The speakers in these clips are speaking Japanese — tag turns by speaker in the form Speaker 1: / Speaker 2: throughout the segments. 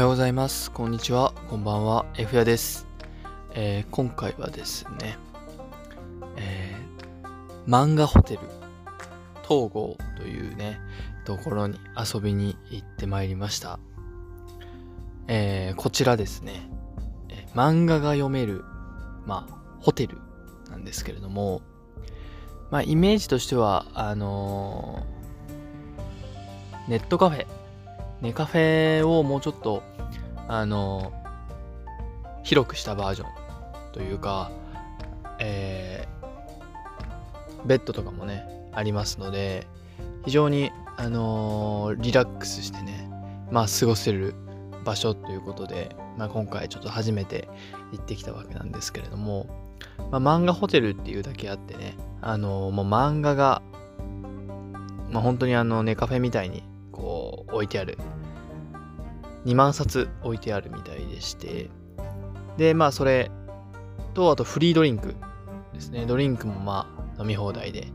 Speaker 1: ようございます。こんにちは。こんばんは。F やです。えー今回はですね、えー漫画ホテル東郷というね、ところに遊びに行ってまいりました。えーこちらですね、え漫画が読める、まあ、ホテルなんですけれども、まあ、イメージとしては、あのネットカフェ、ネカフェをもうちょっと、あの広くしたバージョンというか、えーベッドとかもね、ありますので、非常に、あのリラックスしてね、まあ、過ごせる場所ということで、まあ、今回ちょっと初めて行ってきたわけなんですけれども、まあ、漫画ホテルっていうだけあってね、あのもう漫画が、まあ、本当にあの、ネカフェみたいに、置いてある。2万冊置いてあるみたいでして。でまあそれとあとフリードリンクですね。ドリンクもまあ飲み放題で。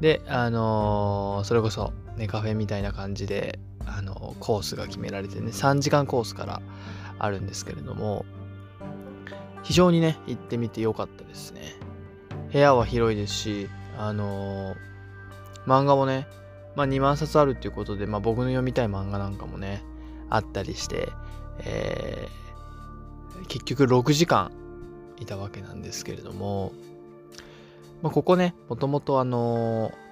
Speaker 1: であのーそれこそねカフェみたいな感じであのコースが決められてね3時間コースからあるんですけれども非常にね行ってみてよかったですね。部屋は広いですしあのー漫画もねまあ2万冊あるっていうことで、まあ僕の読みたい漫画なんかもね、あったりして、えー結局6時間いたわけなんですけれども、まあ、ここね、もともとあのー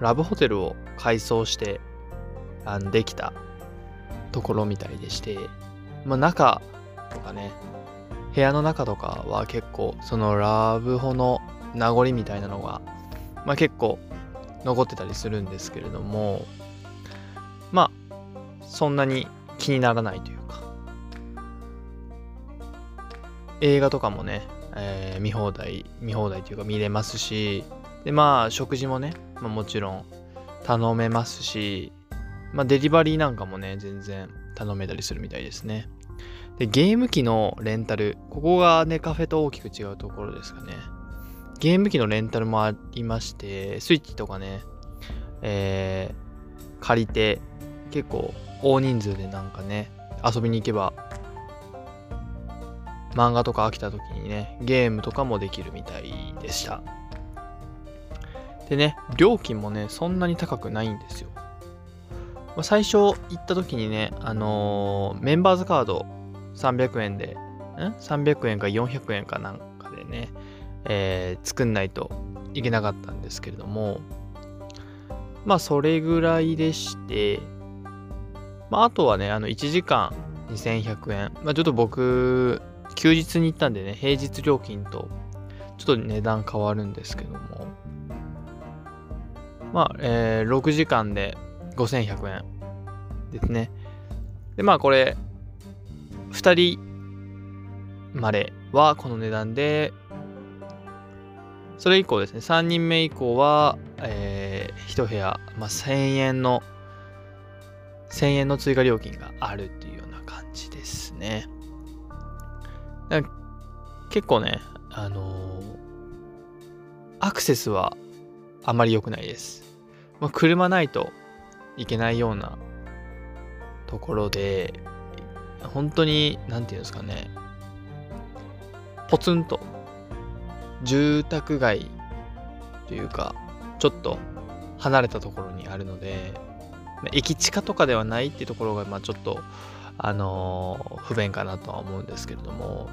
Speaker 1: ラブホテルを改装して、あのできたところみたいでして、まあ、中とかね、部屋の中とかは結構、そのラブホの名残みたいなのが、まあ結構残ってたりするんですけれども、まあ、そんなに気にならないというか、映画とかもね、えー見放題、見放題というか見れますし、で、まあ、食事もね、まあ、もちろん頼めますし、まあ、デリバリーなんかもね、全然頼めたりするみたいですね。で、ゲーム機のレンタル、ここがね、カフェと大きく違うところですかね。ゲーム機のレンタルもありまして、スイッチとかね、えー借りて、結構大人数でなんかね、遊びに行けば、漫画とか飽きた時にね、ゲームとかもできるみたいでした。でね、料金もね、そんなに高くないんですよ。まあ最初行った時にね、あのーメンバーズカード300円で、ん ?300 円か400円かなんかでね、えー作んないといけなかったんですけれども、まあそれぐらいでして、まああとはね、あの1時間2100円。まあちょっと僕、休日に行ったんでね、平日料金とちょっと値段変わるんですけども、まあ、えー6時間で5100円ですね。で、まあこれ、2人まではこの値段で、それ以降ですね、3人目以降は、えー、1部屋、まあ、1000円の、1000円の追加料金があるっていうような感じですね。結構ね、あのーアクセスはあまり良くないです。まあ、車ないといけないようなところで、本当に、なんていうんですかね、ポツンと住宅街というか、ちょっと離れたところにあるので、駅地下とかではないっていうところが、まあちょっと、あの不便かなとは思うんですけれども、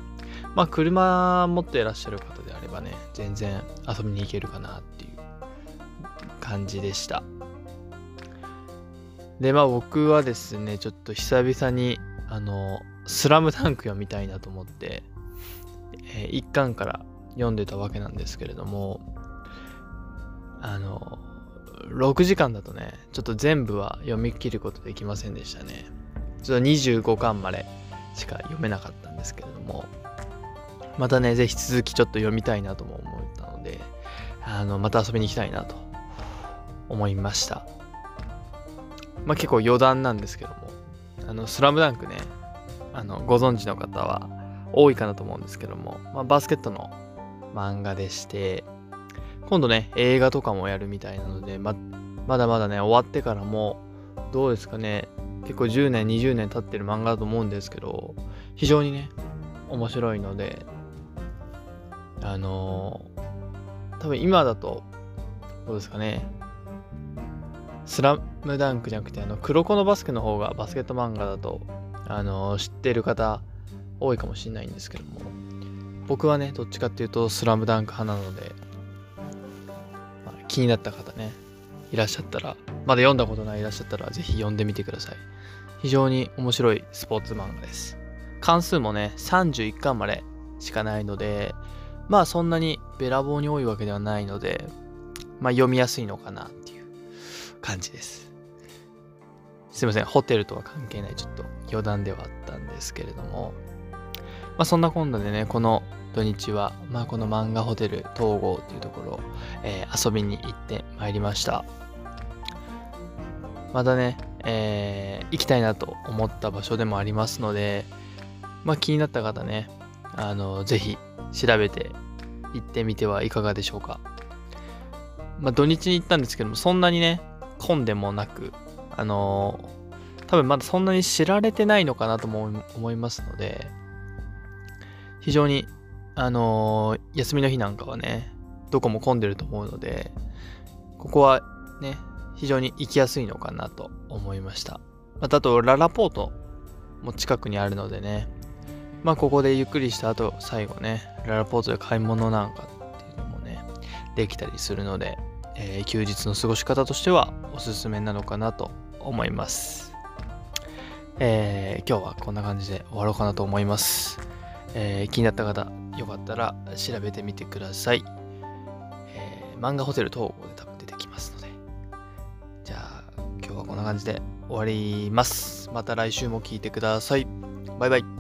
Speaker 1: まあ車持っていらっしゃる方であればね、全然遊びに行けるかなっていう感じでした。で、まあ僕はですね、ちょっと久々に、あの、スラムダンク読みたいなと思って、えー一巻から読んでたわけなんですけれども、あの、6時間だとね、ちょっと全部は読み切ることできませんでしたね。ちょっと25巻までしか読めなかったんですけれども、またね、ぜひ続きちょっと読みたいなとも思ったので、あの、また遊びに行きたいなと思いました。まあ結構余談なんですけども、あの、スラムダンクね、あの、ご存知の方は多いかなと思うんですけども、まあバスケットの漫画でして、今度ね、映画とかもやるみたいなので、ま、まだまだね、終わってからも、どうですかね、結構10年20年経ってる漫画だと思うんですけど非常にね面白いのであのー、多分今だとどうですかねスラムダンクじゃなくてあの黒子のバスケの方がバスケット漫画だとあのー、知ってる方多いかもしれないんですけども僕はねどっちかっていうとスラムダンク派なので、まあ、気になった方ねいらっしゃったらまだ読んだことないいらっしゃったらぜひ読んでみてください。非常に面白いスポーツ漫画です。関数もね31巻までしかないのでまあそんなにべらぼうに多いわけではないのでまあ読みやすいのかなっていう感じです。すいませんホテルとは関係ないちょっと余談ではあったんですけれども。まあそんな今度でねこの土日は、まあ、この漫画ホテル東郷っていうところ、えー、遊びに行ってまいりました。またね、えー、行きたいなと思った場所でもありますので、まあ、気になった方ね、あの、ぜひ調べて行ってみてはいかがでしょうか。まあ、土日に行ったんですけども、そんなにね、混んでもなく、あのー、多分まだそんなに知られてないのかなとも思いますので、非常にあのー、休みの日なんかはね、どこも混んでると思うので、ここはね、非常に行きやすいのかなと思いました。またあと、ララポートも近くにあるのでね、まあここでゆっくりした後、最後ね、ララポートで買い物なんかっていうのもね、できたりするので、えー、休日の過ごし方としてはおすすめなのかなと思います。えー、今日はこんな感じで終わろうかなと思います。えー、気になった方、よかったら調べてみてください。えー、漫画ホテル統合で多分出てきますので。じゃあ、今日はこんな感じで終わります。また来週も聴いてください。バイバイ。